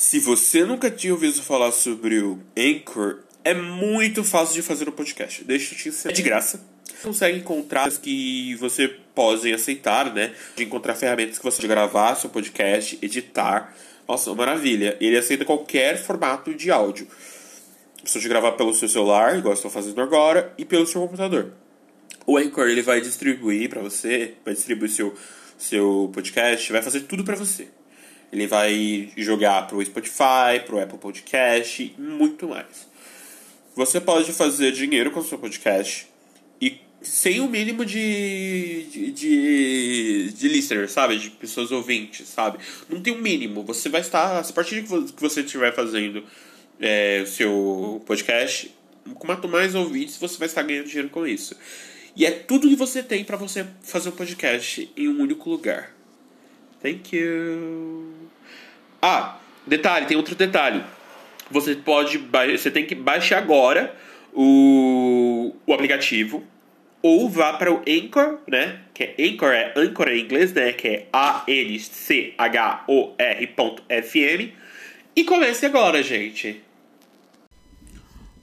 Se você nunca tinha ouvido falar sobre o Anchor, é muito fácil de fazer um podcast. Deixa eu te ensinar. É de graça. Você consegue encontrar que você pode aceitar, né? De encontrar ferramentas que você pode gravar seu podcast, editar. Nossa, maravilha. Ele aceita qualquer formato de áudio. Você pode gravar pelo seu celular, igual estou fazendo agora, e pelo seu computador. O Anchor ele vai distribuir para você, vai distribuir seu seu podcast, vai fazer tudo para você. Ele vai jogar pro Spotify, pro Apple Podcast e muito mais. Você pode fazer dinheiro com o seu podcast e sem o mínimo de, de, de, de listeners, sabe? De pessoas ouvintes, sabe? Não tem um mínimo. Você vai estar, a partir de que você estiver fazendo é, o seu podcast, quanto mais ouvintes, você vai estar ganhando dinheiro com isso. E é tudo que você tem para você fazer um podcast em um único lugar. Thank you. Ah, detalhe, tem outro detalhe. Você pode, você tem que baixar agora o, o aplicativo ou vá para o Anchor, né? Que é Anchor, é Anchor em inglês, né? Que é A N C H O R.fm e comece agora, gente.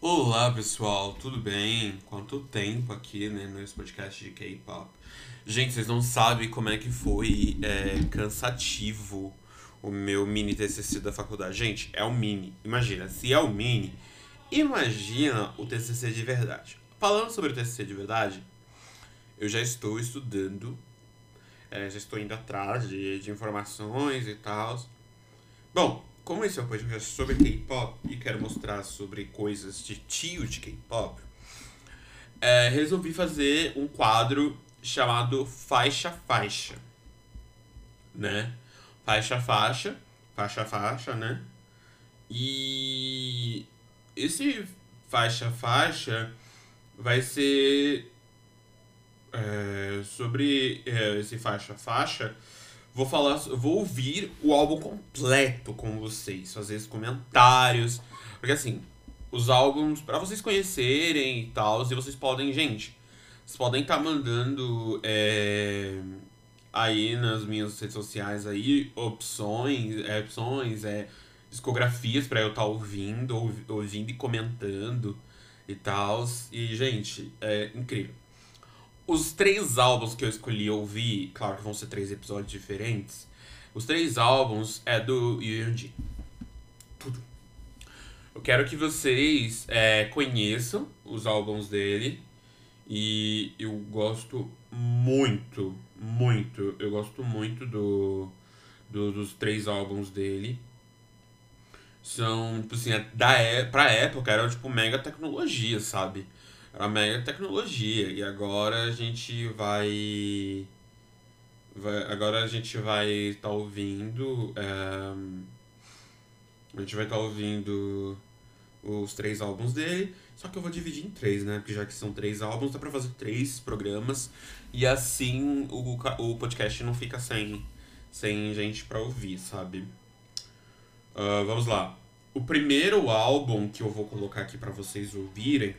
Olá pessoal, tudo bem? Quanto tempo aqui né, nesse podcast de K-pop? Gente, vocês não sabem como é que foi é, cansativo o meu mini TCC da faculdade. Gente, é o mini. Imagina, se é o mini, imagina o TCC de verdade. Falando sobre o TCC de verdade, eu já estou estudando, é, já estou indo atrás de, de informações e tal. Bom, como esse é um podcast sobre K-pop e quero mostrar sobre coisas de tio de K-pop, é, resolvi fazer um quadro chamado Faixa Faixa, né? Faixa Faixa, Faixa Faixa, né? E esse Faixa Faixa vai ser é, sobre é, esse Faixa Faixa Vou falar, vou ouvir o álbum completo com vocês, fazer os comentários, porque assim, os álbuns para vocês conhecerem e tal, e vocês podem, gente, vocês podem estar tá mandando é, aí nas minhas redes sociais aí opções, é, opções, é, discografias para eu estar tá ouvindo, ouvindo e comentando e tal. E gente, é incrível. Os três álbuns que eu escolhi ouvir, claro que vão ser três episódios diferentes. Os três álbuns é do Yuji. Tudo. Eu quero que vocês é, conheçam os álbuns dele. E eu gosto muito, muito. Eu gosto muito do, do dos três álbuns dele. São, tipo assim, é da, é, pra época era tipo mega tecnologia, sabe? a mega tecnologia. E agora a gente vai. vai agora a gente vai estar tá ouvindo. É, a gente vai estar tá ouvindo os três álbuns dele. Só que eu vou dividir em três, né? Porque já que são três álbuns, dá pra fazer três programas. E assim o, o podcast não fica sem, sem gente pra ouvir, sabe? Uh, vamos lá. O primeiro álbum que eu vou colocar aqui para vocês ouvirem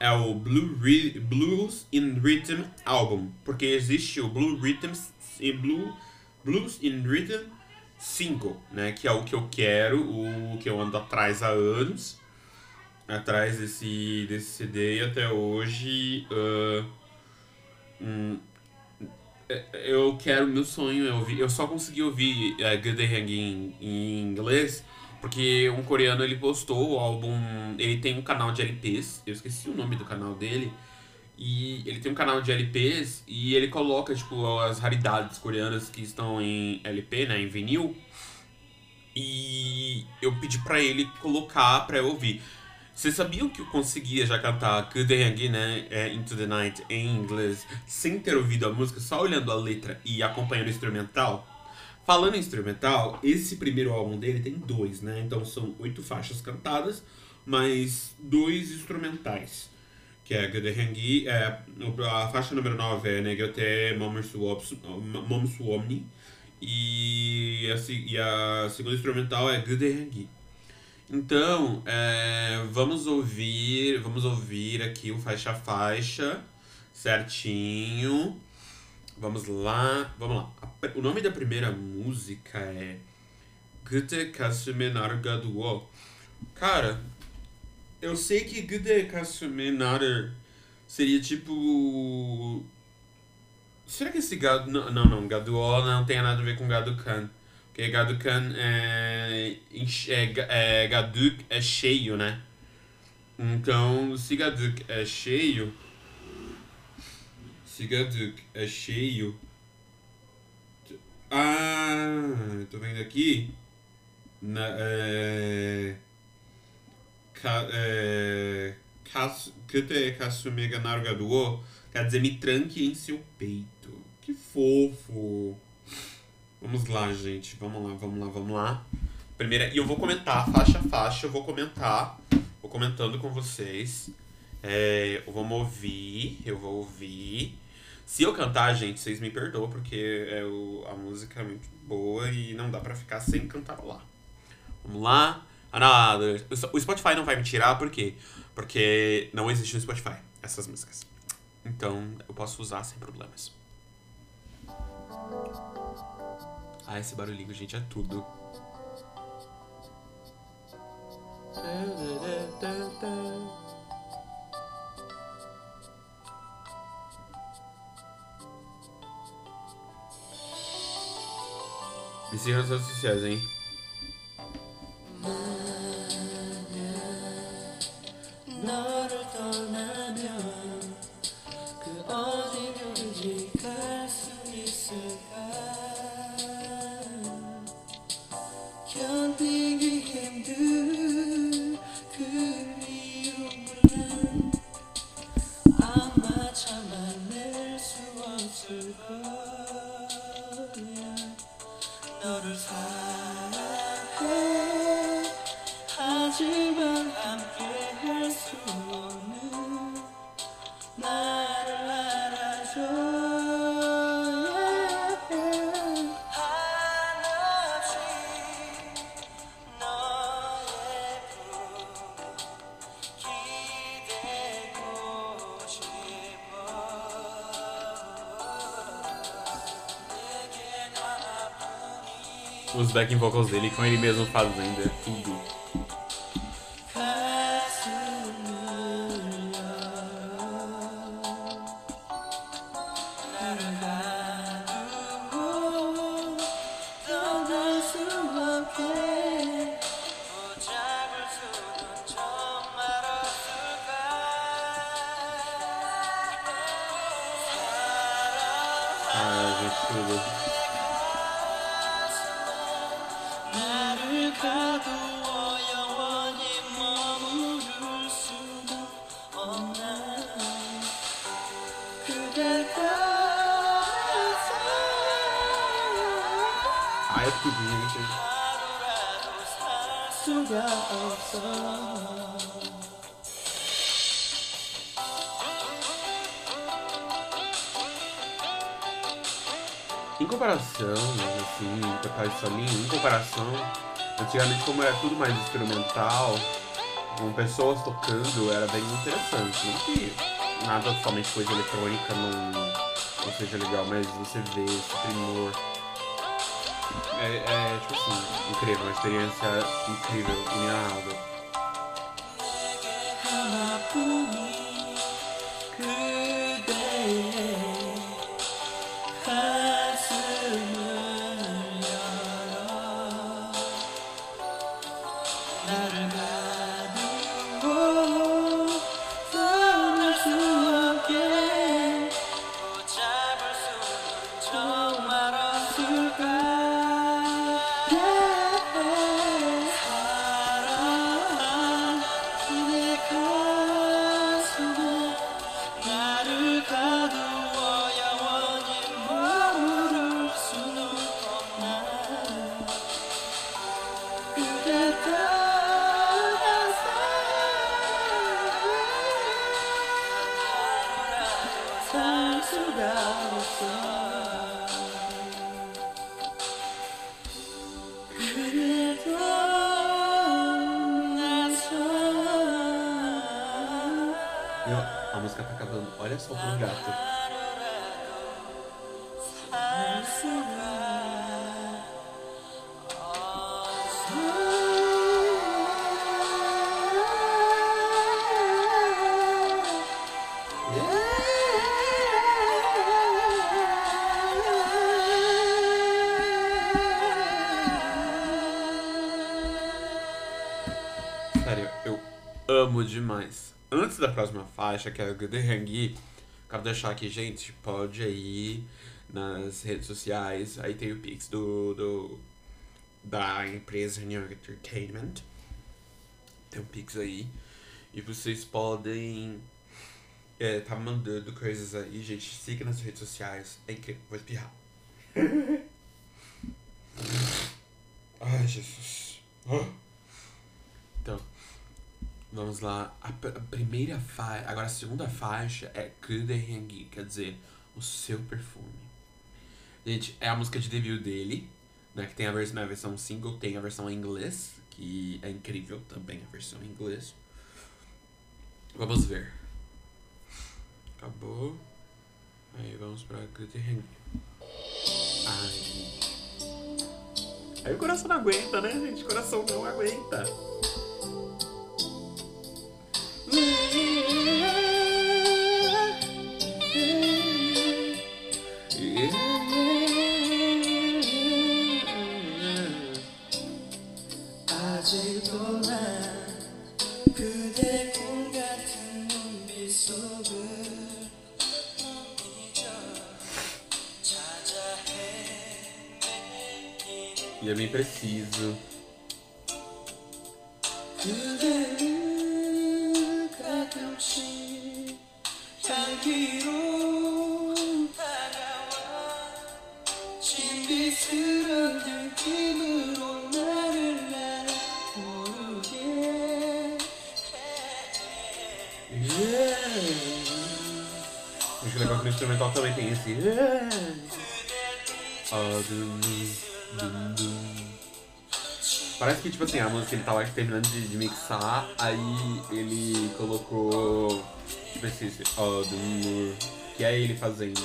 é o Blue Re Blues in Rhythm Album, porque existe o Blue Rhythms e Blue Blues in Rhythm Single, né, que é o que eu quero, o que eu ando atrás há anos, atrás desse desse CD e até hoje uh, hum, eu quero meu sonho é ouvir, eu só consegui ouvir uh, Good Day Hang em, inglês porque um coreano ele postou o álbum. Ele tem um canal de LPs, eu esqueci o nome do canal dele. E ele tem um canal de LPs e ele coloca, tipo, as raridades coreanas que estão em LP, né? Em vinil. E eu pedi para ele colocar pra eu ouvir. Vocês sabiam que eu conseguia já cantar Good Day Again, né? É, Into the Night em inglês, sem ter ouvido a música, só olhando a letra e acompanhando o instrumental? Falando em instrumental, esse primeiro álbum dele tem dois, né? Então são oito faixas cantadas, mais dois instrumentais. Que é Gudehanggi, é, a faixa número 9 é Negote Momsuomni, e a, e a segunda instrumental é Gudehanggi. Então, é, vamos ouvir, vamos ouvir aqui o faixa a faixa, certinho. Vamos lá, vamos lá. O nome da primeira música é Gute Kasume Gaduo. Cara, eu sei que Gute Kasume seria tipo. Será que esse gado. Não, não, não. Gaduo não tem nada a ver com Gadukan. Porque Gadukan é. é, é Gaduk é cheio, né? Então, se Gaduk é cheio. Se Gaduk é cheio. Ah, tô vendo aqui. Na, é, é, kute kasume ganar gaduo quer dizer me tranque em seu peito. Que fofo. Vamos lá, gente. Vamos lá, vamos lá, vamos lá. Primeira, e eu vou comentar faixa a faixa, eu vou comentar, vou comentando com vocês. É, vamos ouvir, eu vou ouvir. Se eu cantar, gente, vocês me perdoam, porque é o, a música é muito boa e não dá pra ficar sem cantarolar. Vamos lá. Ah, não, o Spotify não vai me tirar, por quê? Porque não existe no Spotify essas músicas. Então eu posso usar sem problemas. Ah, esse barulhinho, gente, é tudo. Me siga nas redes sociais, hein? Backing vocals dele com ele mesmo fazendo, tudo. Em comparação, assim, tocar isso ali, em comparação, antigamente como era tudo mais instrumental, com pessoas tocando, era bem interessante. Não que nada somente coisa eletrônica não, não seja legal, mas você vê esse primor. É, é tipo assim, incrível, uma experiência incrível, inenarrável. A música tá acabando. Olha só pro gato. Demais. Antes da próxima faixa, que é a Good Hangui, quero deixar aqui, gente, pode ir nas redes sociais. Aí tem o Pix do, do da empresa New Entertainment. Tem um Pix aí. E vocês podem é, tá mandando coisas aí, gente. Siga nas redes sociais. É incrível. Vou espirrar. Ai, Jesus. Então, vamos lá. A, a primeira faixa. Agora a segunda faixa é Kudehengi, quer dizer, o seu perfume. Gente, é a música de debut dele, né? Que tem a versão, a versão single, tem a versão em inglês, que é incrível também a versão em inglês. Vamos ver. Acabou. Aí vamos pra Kudehengi. Ai. Aí o coração não aguenta, né, gente? O coração não aguenta. E eu me preciso. Dum. Parece que, tipo assim, a música ele tava terminando de, de mixar, aí ele colocou. Tipo esse. esse ah, dum, que é ele fazendo.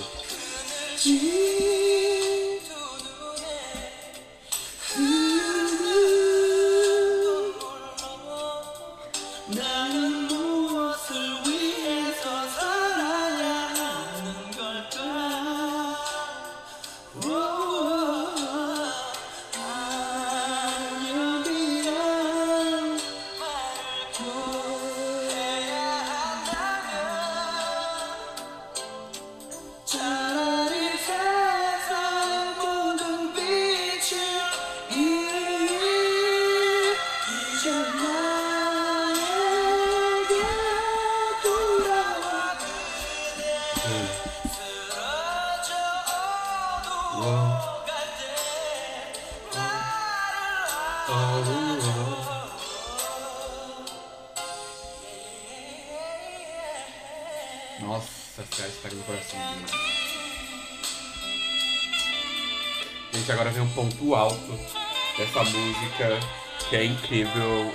Ponto alto dessa música que é incrível.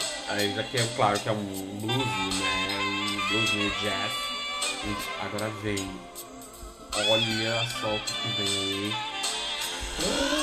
Já que é claro que é um blues, né? Um blues meio jazz. Gente, agora vem. Olha só o que vem aí.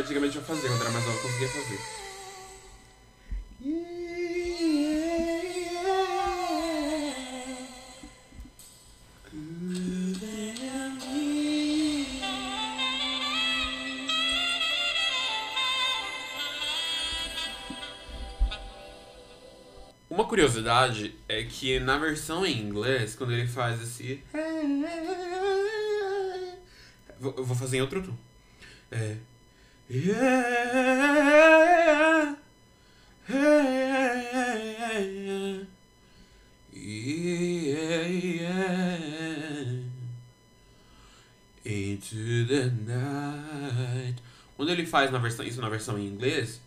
Eu antigamente eu fazia, quando era mais novo eu conseguia fazer. Uma curiosidade é que na versão em inglês, quando ele faz esse. Eu vou fazer em outro tom. É. Into the night. Quando ele faz na versão, isso na versão em inglês,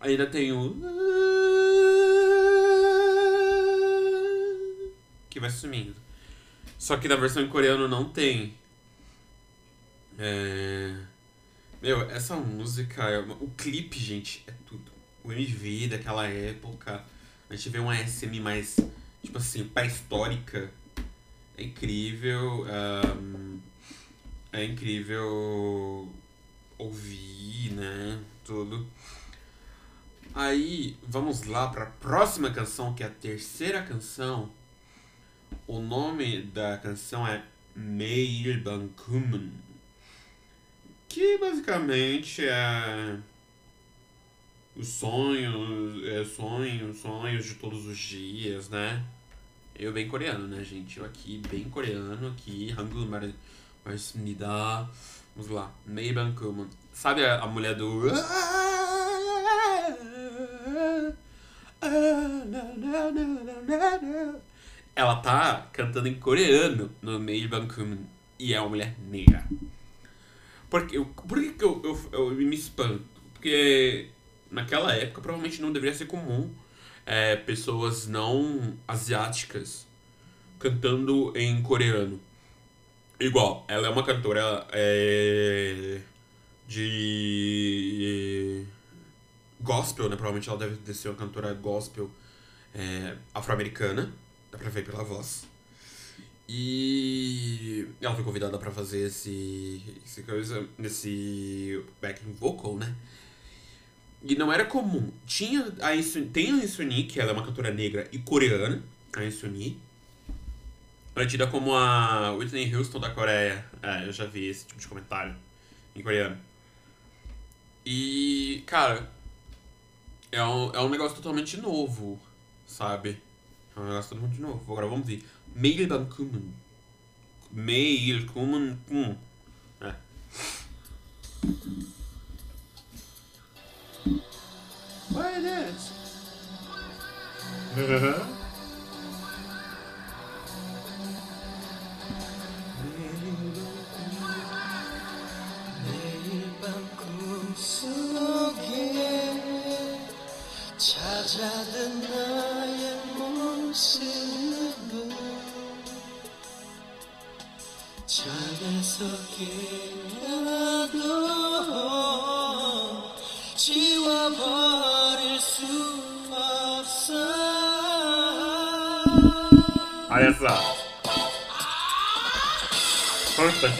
ainda tem o. Que vai sumindo. Só que na versão em coreano não tem. É. Meu, essa música, é o clipe, gente, é tudo. O MV daquela época. A gente vê uma SM mais, tipo assim, pré-histórica. É incrível. ahn, é incrível ouvir, né? Tudo. Aí, vamos lá para a próxima canção, que é a terceira canção. O nome da canção é Meil Bankuman. Que basicamente é os sonhos, é sonhos, sonhos de todos os dias, né? Eu bem coreano, né, gente? Eu aqui bem coreano, aqui Hangul Mar- Marcinida. Vamos lá, Mei Bankuman. Sabe a, a mulher do ela tá cantando em coreano no Mei Bankuman e é uma mulher negra. Por que, por que, que eu, eu, eu me espanto? Porque naquela época provavelmente não deveria ser comum é, pessoas não asiáticas cantando em coreano. Igual, ela é uma cantora é, de gospel, né? Provavelmente ela deve ser uma cantora gospel é, afro-americana, dá pra ver pela voz. E ela foi convidada pra fazer esse, esse coisa, esse backing vocal, né? E não era comum. Tinha a Insuni, tem a Insuni, que ela é uma cantora negra e coreana, a Insuni. Ela é tida como a Whitney Houston da Coreia. É, eu já vi esse tipo de comentário em coreano. E, cara, é um, é um negócio totalmente novo, sabe? É um negócio totalmente novo. Agora vamos ver. Mail beim Kümmern. Mail kommen. Hm. Why is this?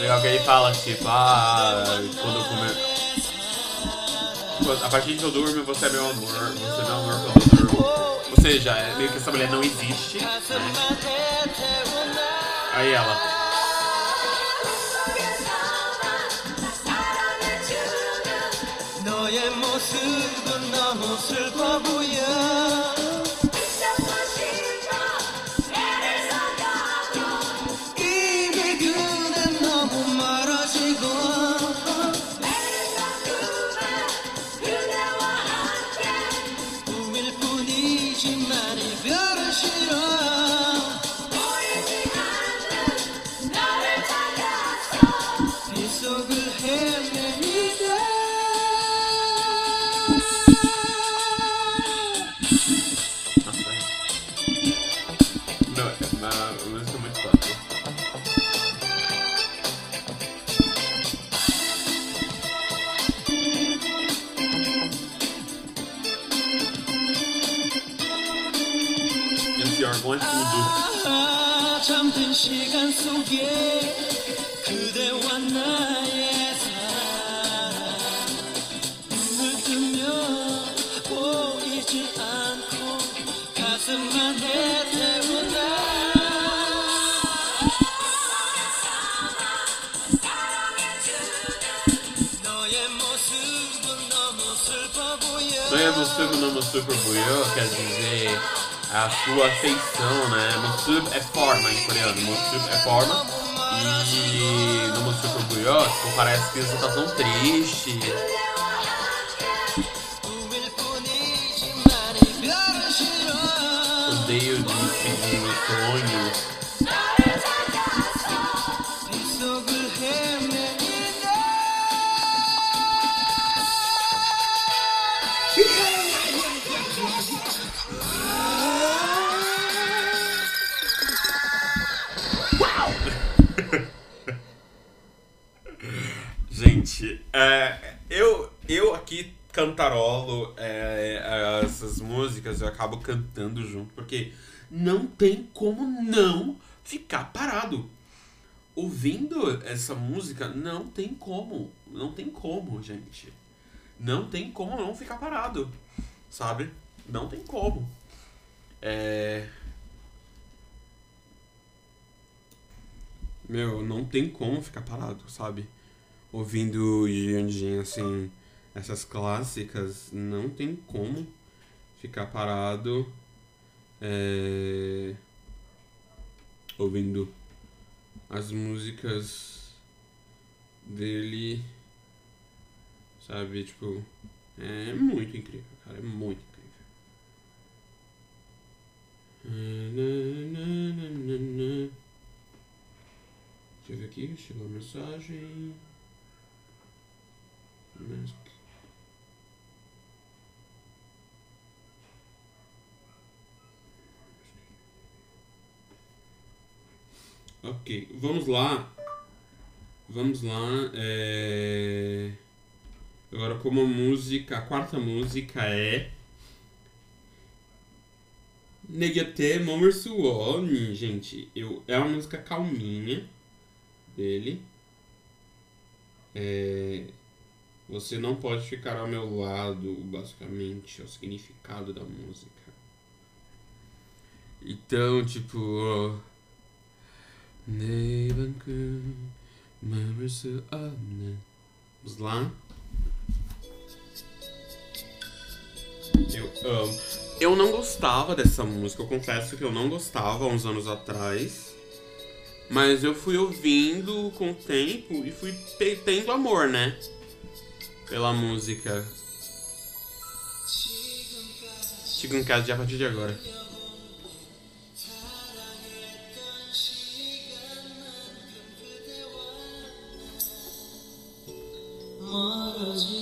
Legal que ele fala, tipo, ah, quando eu comer. A partir que eu durmo, você é meu amor. Você é meu amor quando eu durmo. Ou seja, é meio que essa mulher não existe. Né? 가슴만에 태우나 Aí ela. 너의 모습은 너무 슬퍼 보여 잠든 시간 속에 그대와 나의 사랑 눈을 뜨면 보이지 않고 가슴만 해태운다. 너의 모습은 너무 슬퍼 보여. quer dizer É a sua afeição, né? Monsub é forma em coreano, Monsub é forma. E no Monsub Orgulhó, tipo, parece que você tá tão triste. Odeio de seguir meus. É, eu, eu aqui cantarolo é, essas músicas, eu acabo cantando junto, porque não tem como não ficar parado. Ouvindo essa música, não tem como. Não tem como, gente. Não tem como não ficar parado. Sabe? Não tem como. É. Meu, não tem como ficar parado, sabe? Ouvindo Jianjin, assim, essas clássicas, não tem como ficar parado é, ouvindo as músicas dele, sabe? Tipo, é muito incrível, cara, é muito incrível. Deixa eu ver aqui, chegou a mensagem. Mas- Ok, vamos lá. Vamos lá. é, Agora, como a música, a quarta música é. Negate Momer Suoni, gente. Eu, é uma música calminha dele. É, você não pode ficar ao meu lado, basicamente, é o significado da música. Então, tipo. Nebenkön, Memberse Abne. Vamos lá? Eu amo. Eu não gostava dessa música, eu confesso que eu não gostava há uns anos atrás. Mas eu fui ouvindo com o tempo e fui tendo amor, né? Pela música. chega em casa a partir de agora. Allah razı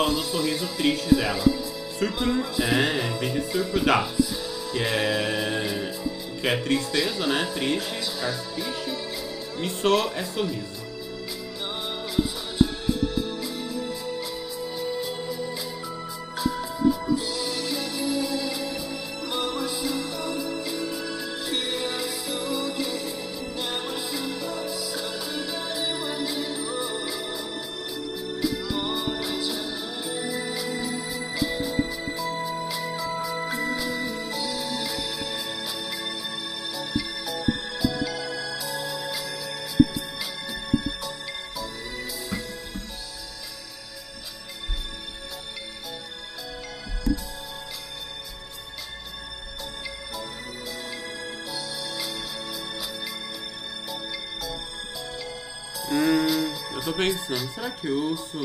Falando do sorriso triste dela. Surpum é, vem de surpudar, que é, que é tristeza, né? Triste, ficar triste. Miso é sorriso. Será que eu uso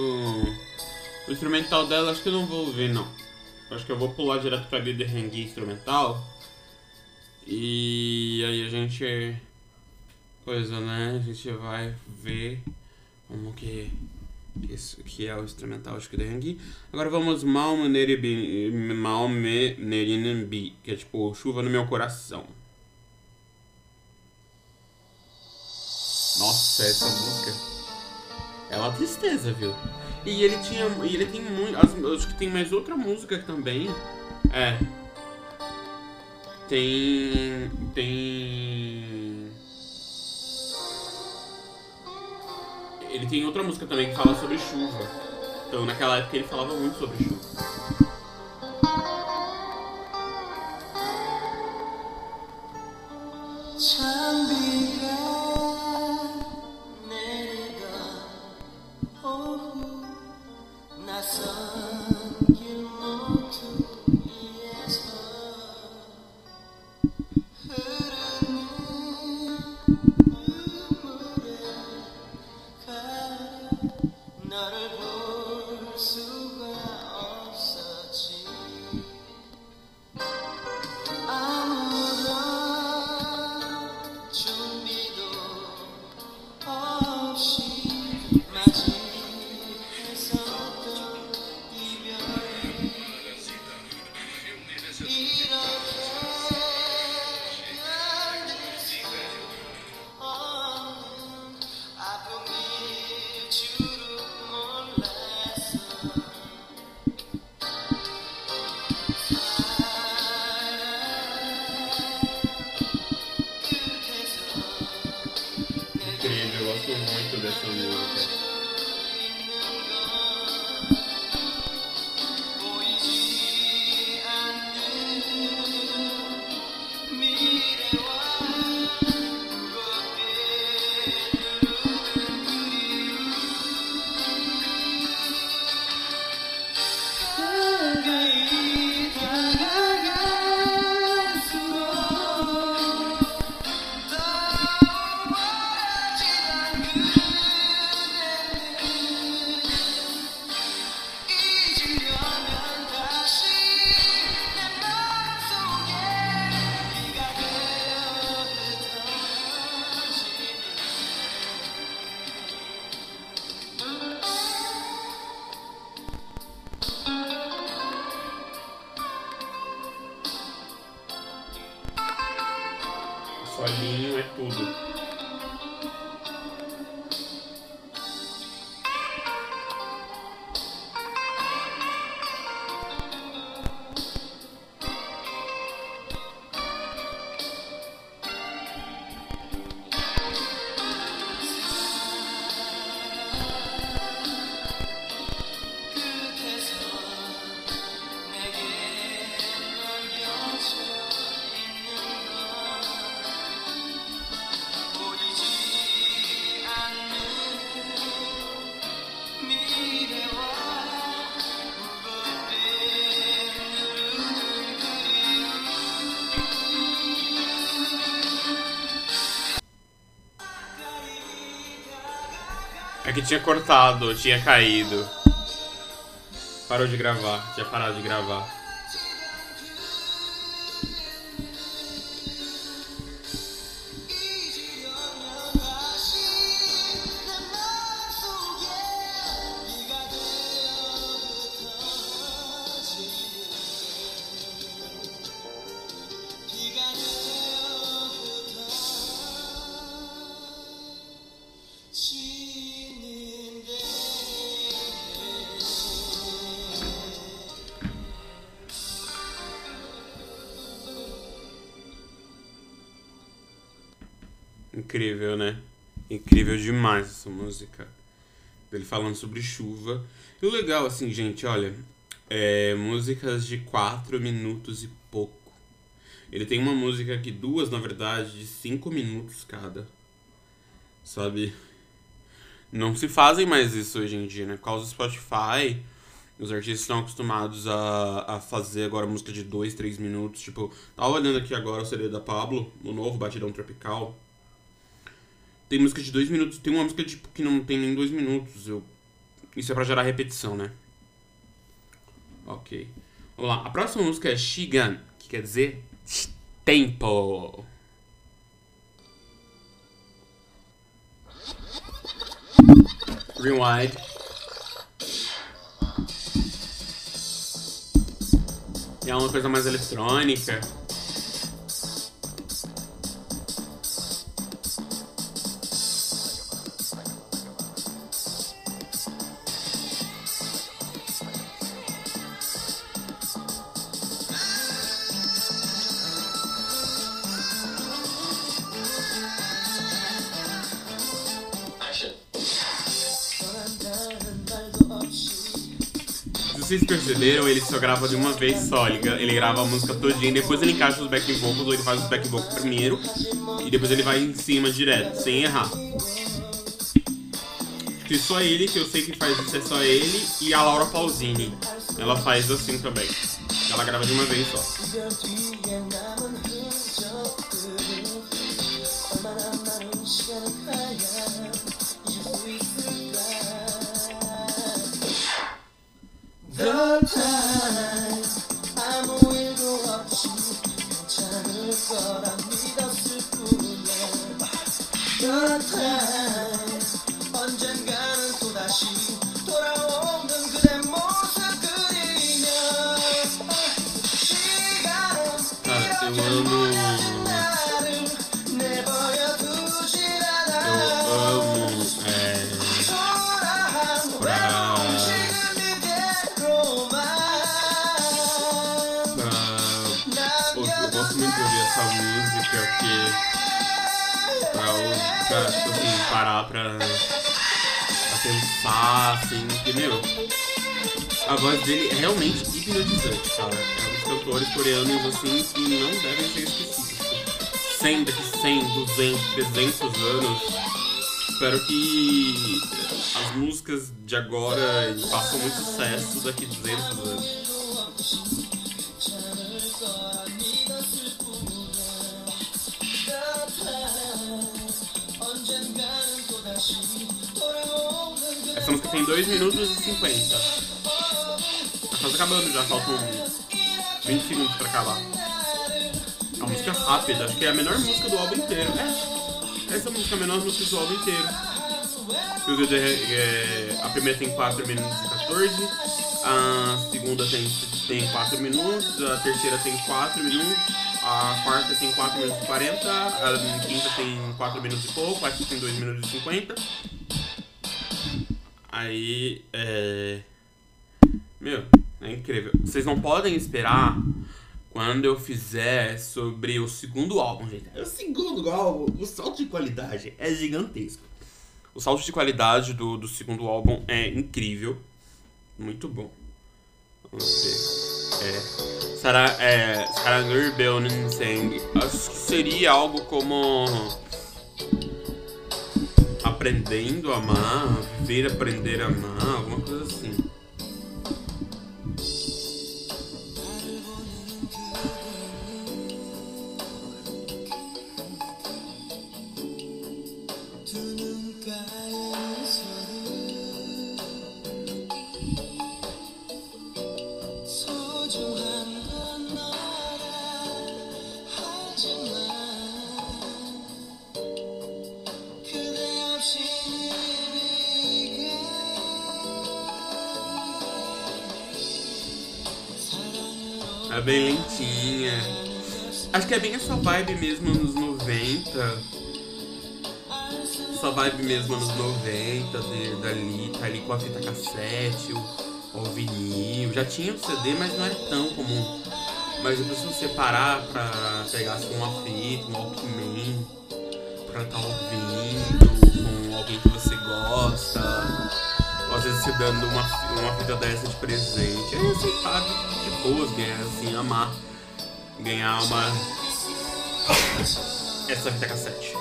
o instrumental dela? Acho que eu não vou ouvir, não. Acho que eu vou pular direto pra Glider Hangui instrumental. E aí a gente. Coisa, né? A gente vai ver como que. Isso que é o instrumental de Glider Hangui. Agora vamos Malme Nerinambi, que é tipo chuva no meu coração. Nossa, essa música. É uma tristeza, viu? E ele tinha. E ele tem muito. Acho que tem mais outra música também. É. Tem. Tem. Ele tem outra música também que fala sobre chuva. Então naquela época ele falava muito sobre chuva. 찬 Solinho é tudo. Tinha cortado, tinha caído. Parou de gravar, tinha parado de gravar. Incrível, né? Incrível demais essa música. Ele falando sobre chuva. E o legal, assim, gente, olha, é músicas de 4 minutos e pouco. Ele tem uma música aqui, duas, na verdade, de 5 minutos cada. Sabe? Não se fazem mais isso hoje em dia, né? Por causa do Spotify, os artistas estão acostumados a, a fazer agora música de 2, 3 minutos. Tipo, tava olhando aqui agora o CD da Pablo, o novo Batidão Tropical. Tem música de 2 minutos, tem uma música tipo, que não tem nem 2 minutos. Eu... Isso é pra gerar repetição, né? Ok. Vamos lá. A próxima música é Shigan, que quer dizer tempo. Rewind. É uma coisa mais eletrônica. Perceberam, ele só grava de uma vez só. Ele, gra- ele grava a música todinha, depois ele encaixa os back vocals, ou ele faz os back vocals primeiro, e depois ele vai em cima direto, sem errar. Que só ele, que eu sei que faz isso, é só ele, e a Laura Pausini. Ela faz assim também. Ela grava de uma vez só. The time 아무 일도 없이 괜찮을 거라 믿었을 뿐이야 The time pra, pra pensar, assim, porque, meu, a voz dele é realmente hipnotizante, cara. É um dos cantores coreanos, assim, que não devem ser esquecidos. Tipo, 100, daqui 100, 200, 300 anos, espero que as músicas de agora façam muito sucesso daqui 200 anos. Tem 2 minutos e 50. Tá quase acabando já, faltam 20 segundos pra acabar. É uma música rápida, acho que é a menor música do álbum inteiro. É, essa música é a menor música do álbum inteiro. É, a primeira tem 4 minutos e 14, a segunda tem, tem 4 minutos, a terceira tem 4 minutos, a quarta tem 4 minutos e 40, a quinta tem 4 minutos e pouco, a quinta tem 2 minutos e 50. Aí, é. Meu, é incrível. Vocês não podem esperar quando eu fizer sobre o segundo álbum, gente. O segundo álbum, o salto de qualidade é gigantesco. O salto de qualidade do, do segundo álbum é incrível. Muito bom. Vamos ver. É. Sarah, é, Sarangur Beonenseng. Acho que seria algo como. Aprendendo a amar, viver aprender a amar, alguma coisa assim. Bem lentinha. Acho que é bem essa vibe mesmo nos 90. essa vibe mesmo anos 90, de, dali, tá ali com a fita cassete, o, o vinil. Já tinha o CD, mas não era tão comum. Mas depois se você pra pegar assim, uma fita, um Walkman, pra estar ouvindo com alguém que você gosta, vezes você dando uma, uma fita dessa de presente, você tá de, de boas, ganhar assim, amar, ganhar uma. essa fita cassete.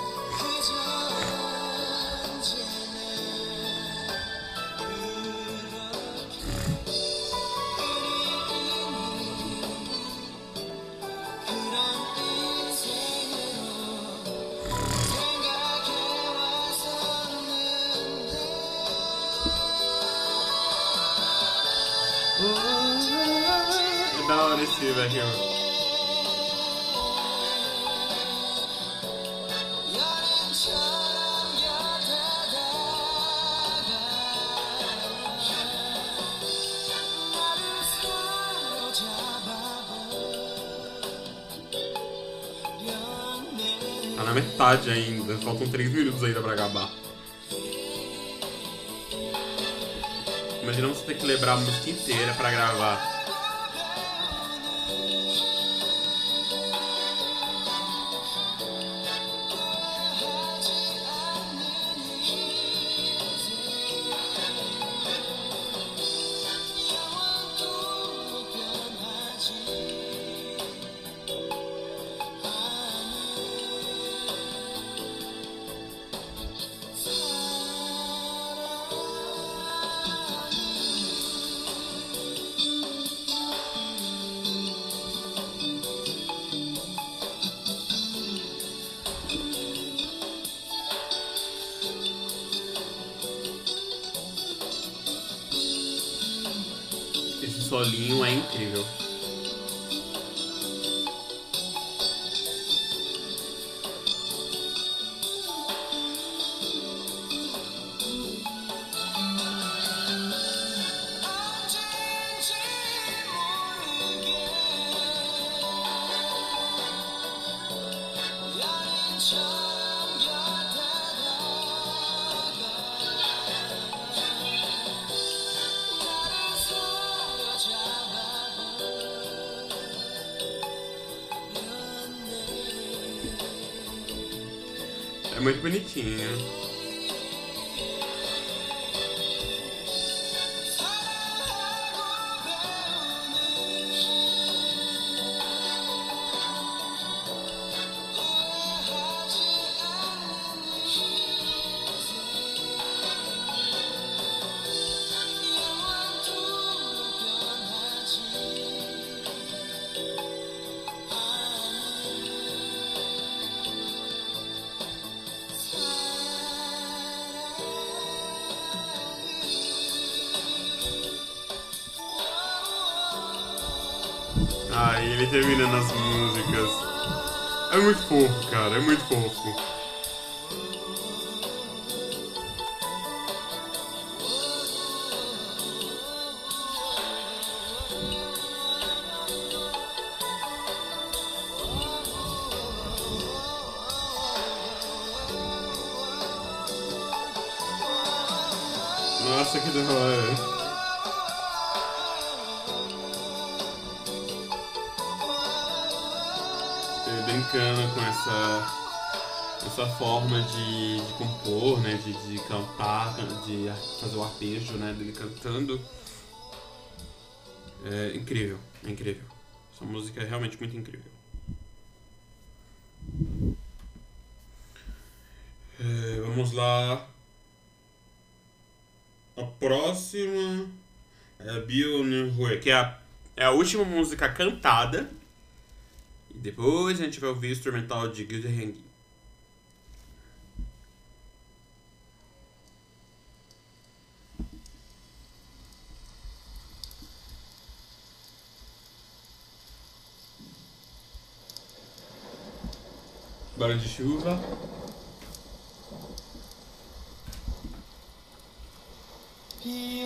Tá na metade ainda, faltam três minutos ainda pra acabar. Imagina você ter que lembrar a música inteira pra gravar. Solinho é incrível. E ele terminando as músicas. É muito fofo, cara, é muito fofo. De, cantar, de fazer o arpejo, né, dele cantando. É incrível, é incrível. Essa música é realmente muito incrível. É, vamos lá. A próxima é Bill Nunhue, que é a, é a última música cantada. E depois a gente vai ouvir o instrumental de Guilherme Heng. Barulho de chuva. 비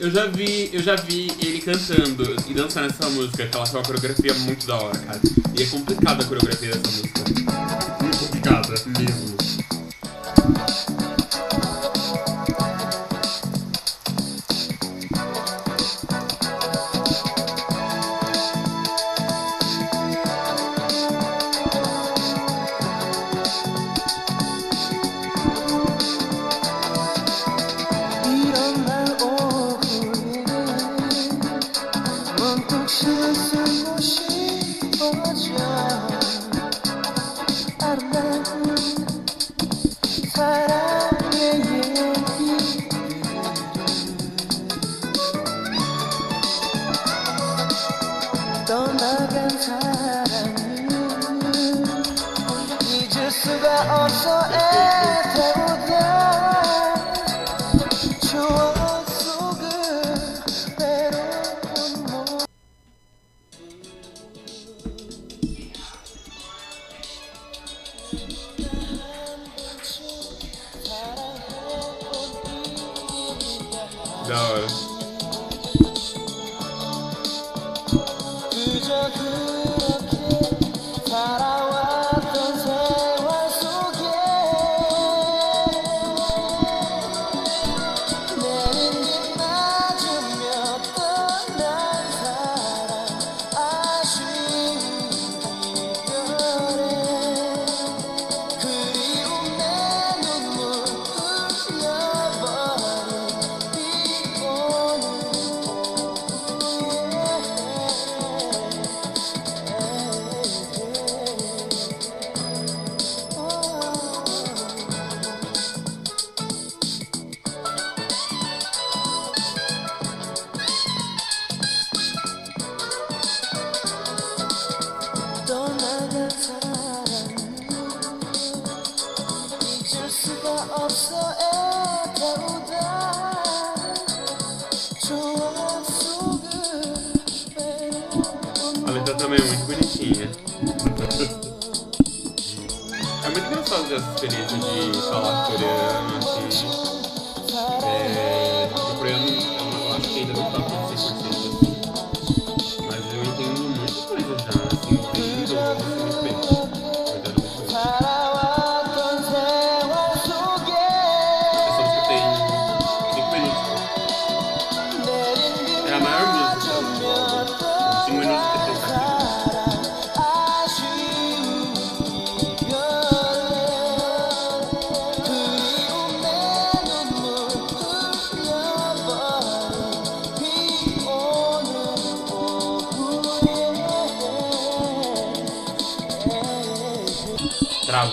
Eu já vi, eu já vi ele cantando e dançando essa música, que ela tem uma coreografia muito da hora, cara. E é complicada a coreografia dessa música.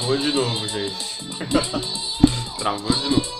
Travou de novo, gente. Travou de novo.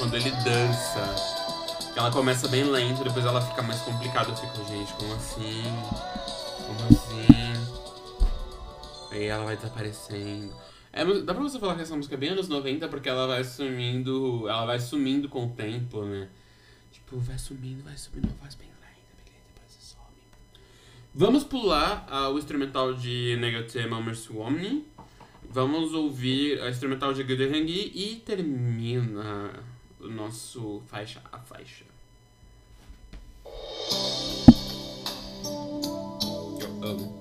quando ele dança. Ela começa bem lenta, depois ela fica mais complicada. Eu fico, gente, como assim? Como assim? Aí ela vai desaparecendo. É, dá pra você falar que essa música é bem anos 90, porque ela vai sumindo. Ela vai sumindo com o tempo, né? Tipo, vai sumindo, vai sumindo, uma voz bem lenta, beleza, depois você some. Vamos pular uh, o instrumental de Negatema Mercy Omni. Vamos ouvir a instrumental de Guilherme e termina o nosso faixa a faixa. Eu amo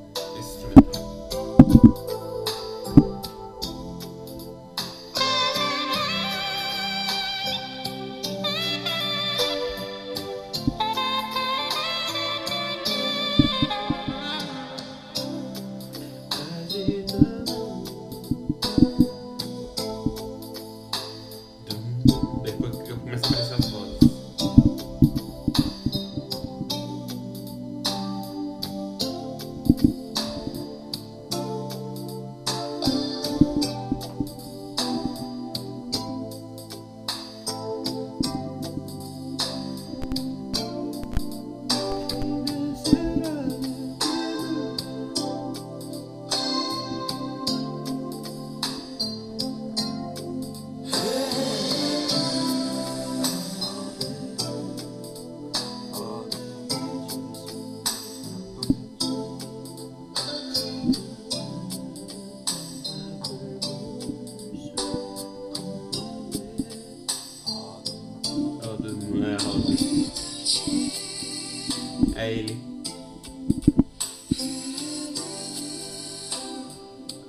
ele.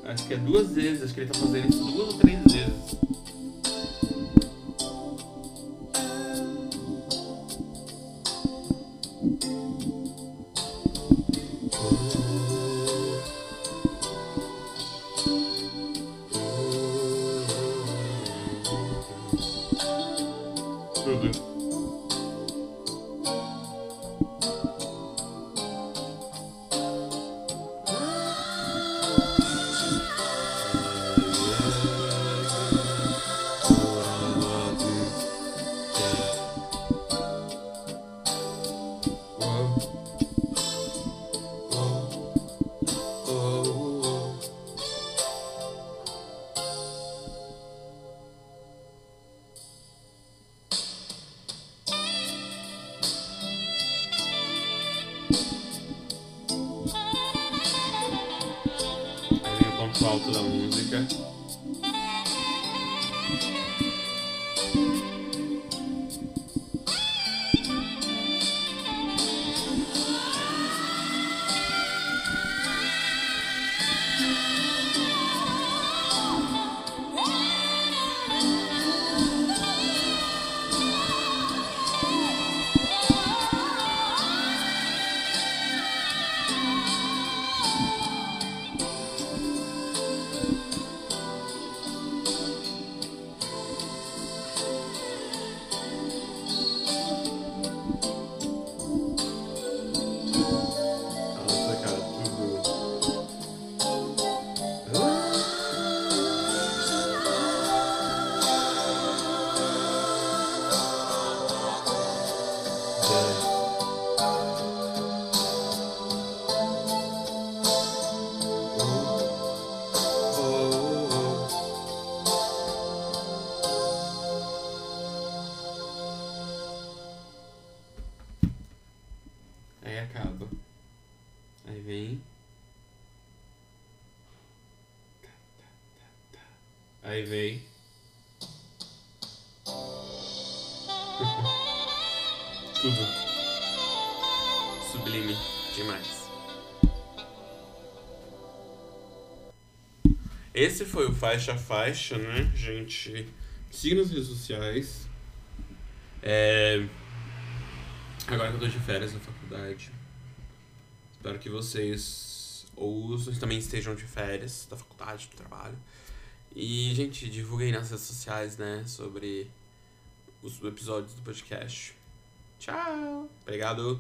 Acho que é duas vezes, acho que ele tá fazendo isso duas ou três vezes. Esse foi o Faixa a Faixa, né, gente? Siga nas redes sociais. É... Agora que eu tô de férias na faculdade. Espero que vocês ouçam, também estejam de férias da faculdade, do trabalho. E, gente, divulguem nas redes sociais, né, sobre os episódios do podcast. Tchau! Obrigado!